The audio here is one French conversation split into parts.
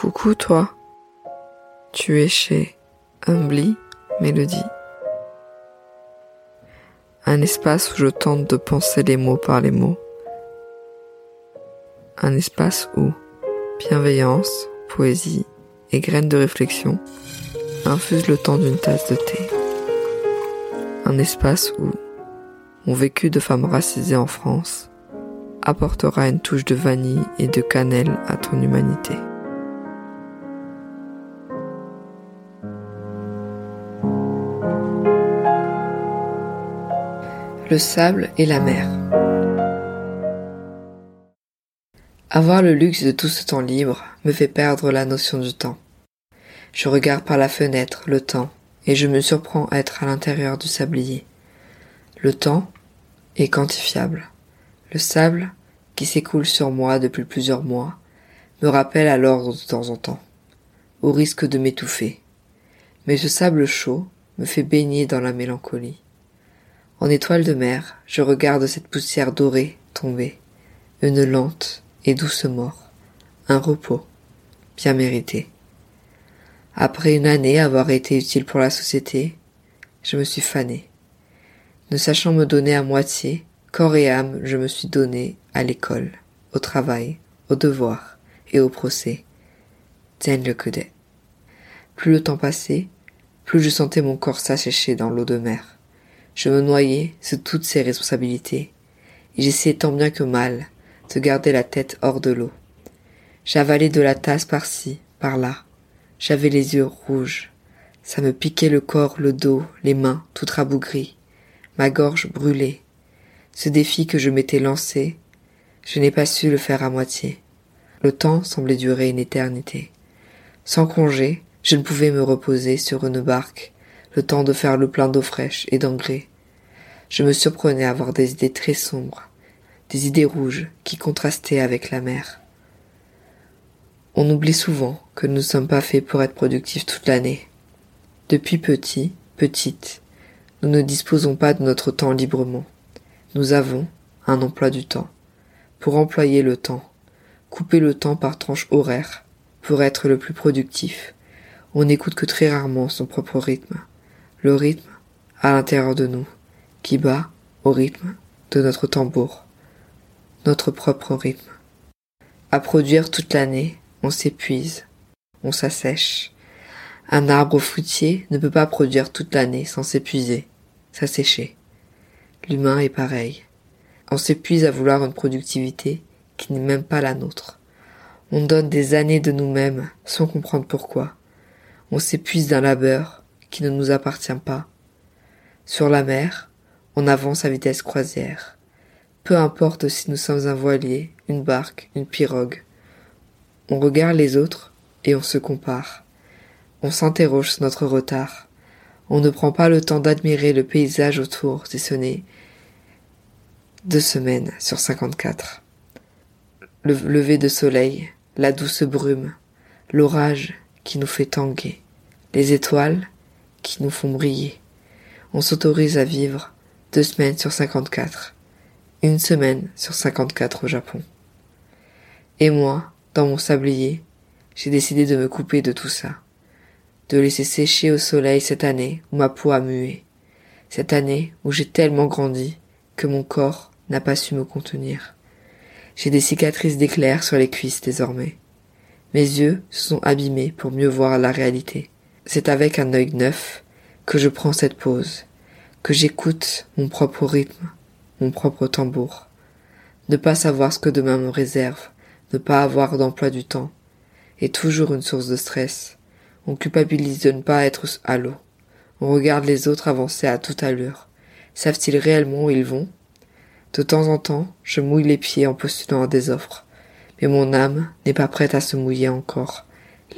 Coucou toi, tu es chez Humbly Mélodie. Un espace où je tente de penser les mots par les mots. Un espace où bienveillance, poésie et graines de réflexion infusent le temps d'une tasse de thé. Un espace où mon vécu de femme racisée en France apportera une touche de vanille et de cannelle à ton humanité. Le sable et la mer. Avoir le luxe de tout ce temps libre me fait perdre la notion du temps. Je regarde par la fenêtre le temps et je me surprends à être à l'intérieur du sablier. Le temps est quantifiable. Le sable, qui s'écoule sur moi depuis plusieurs mois, me rappelle à l'ordre de temps en temps, au risque de m'étouffer. Mais ce sable chaud me fait baigner dans la mélancolie. En étoile de mer, je regarde cette poussière dorée tomber, une lente et douce mort, un repos, bien mérité. Après une année avoir été utile pour la société, je me suis fanée. Ne sachant me donner à moitié, corps et âme, je me suis donné à l'école, au travail, au devoir et au procès. Tiens le que Plus le temps passait, plus je sentais mon corps s'assécher dans l'eau de mer. Je me noyais sous toutes ces responsabilités, et j'essayais tant bien que mal de garder la tête hors de l'eau. J'avalais de la tasse par-ci, par-là. J'avais les yeux rouges. Ça me piquait le corps, le dos, les mains, tout rabougries. Ma gorge brûlait. Ce défi que je m'étais lancé, je n'ai pas su le faire à moitié. Le temps semblait durer une éternité. Sans congé, je ne pouvais me reposer sur une barque le temps de faire le plein d'eau fraîche et d'engrais. Je me surprenais à avoir des idées très sombres, des idées rouges qui contrastaient avec la mer. On oublie souvent que nous ne sommes pas faits pour être productifs toute l'année. Depuis petit, petite, nous ne disposons pas de notre temps librement. Nous avons un emploi du temps. Pour employer le temps, couper le temps par tranche horaire, pour être le plus productif, on n'écoute que très rarement son propre rythme le rythme à l'intérieur de nous, qui bat au rythme de notre tambour, notre propre rythme. À produire toute l'année, on s'épuise, on s'assèche. Un arbre fruitier ne peut pas produire toute l'année sans s'épuiser, s'assécher. L'humain est pareil. On s'épuise à vouloir une productivité qui n'est même pas la nôtre. On donne des années de nous-mêmes sans comprendre pourquoi. On s'épuise d'un labeur qui ne nous appartient pas. Sur la mer, on avance à vitesse croisière. Peu importe si nous sommes un voilier, une barque, une pirogue. On regarde les autres et on se compare. On s'interroge sur notre retard. On ne prend pas le temps d'admirer le paysage autour, si ce n'est deux semaines sur cinquante-quatre. Le lever de soleil, la douce brume, l'orage qui nous fait tanguer, les étoiles qui nous font briller. On s'autorise à vivre deux semaines sur cinquante-quatre, une semaine sur cinquante-quatre au Japon. Et moi, dans mon sablier, j'ai décidé de me couper de tout ça, de laisser sécher au soleil cette année où ma peau a mué, cette année où j'ai tellement grandi que mon corps n'a pas su me contenir. J'ai des cicatrices d'éclairs sur les cuisses désormais. Mes yeux se sont abîmés pour mieux voir la réalité c'est avec un œil neuf que je prends cette pause, que j'écoute mon propre rythme, mon propre tambour. Ne pas savoir ce que demain me réserve, ne pas avoir d'emploi du temps, est toujours une source de stress. On culpabilise de ne pas être à l'eau. On regarde les autres avancer à toute allure. Savent-ils réellement où ils vont? De temps en temps, je mouille les pieds en postulant à des offres. Mais mon âme n'est pas prête à se mouiller encore.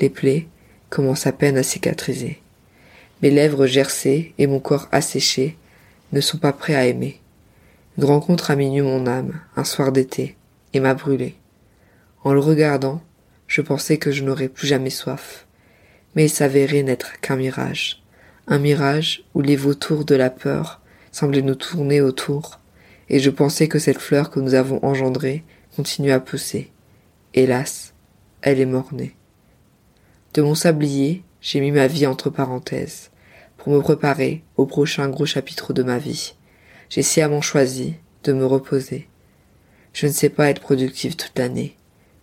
Les plaies, commence à peine à cicatriser. Mes lèvres gercées et mon corps asséché ne sont pas prêts à aimer. Une rencontre a minuit mon âme, un soir d'été, et m'a brûlé. En le regardant, je pensais que je n'aurais plus jamais soif. Mais il s'avérait n'être qu'un mirage. Un mirage où les vautours de la peur semblaient nous tourner autour, et je pensais que cette fleur que nous avons engendrée continue à pousser. Hélas, elle est mornée De mon sablier, j'ai mis ma vie entre parenthèses, pour me préparer au prochain gros chapitre de ma vie. J'ai sciemment choisi de me reposer. Je ne sais pas être productive toute l'année.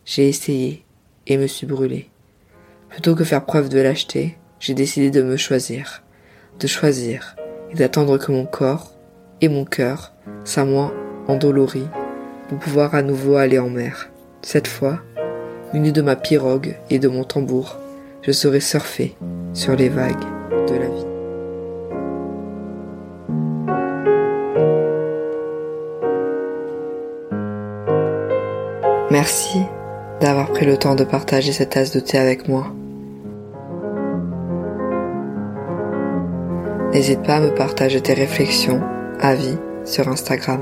J'ai essayé et me suis brûlé. Plutôt que faire preuve de lâcheté, j'ai décidé de me choisir, de choisir et d'attendre que mon corps et mon cœur soient moins endoloris pour pouvoir à nouveau aller en mer. Cette fois, muni de ma pirogue et de mon tambour, je serai surfer sur les vagues de la vie. Merci d'avoir pris le temps de partager cette tasse de thé avec moi. N'hésite pas à me partager tes réflexions, avis sur Instagram.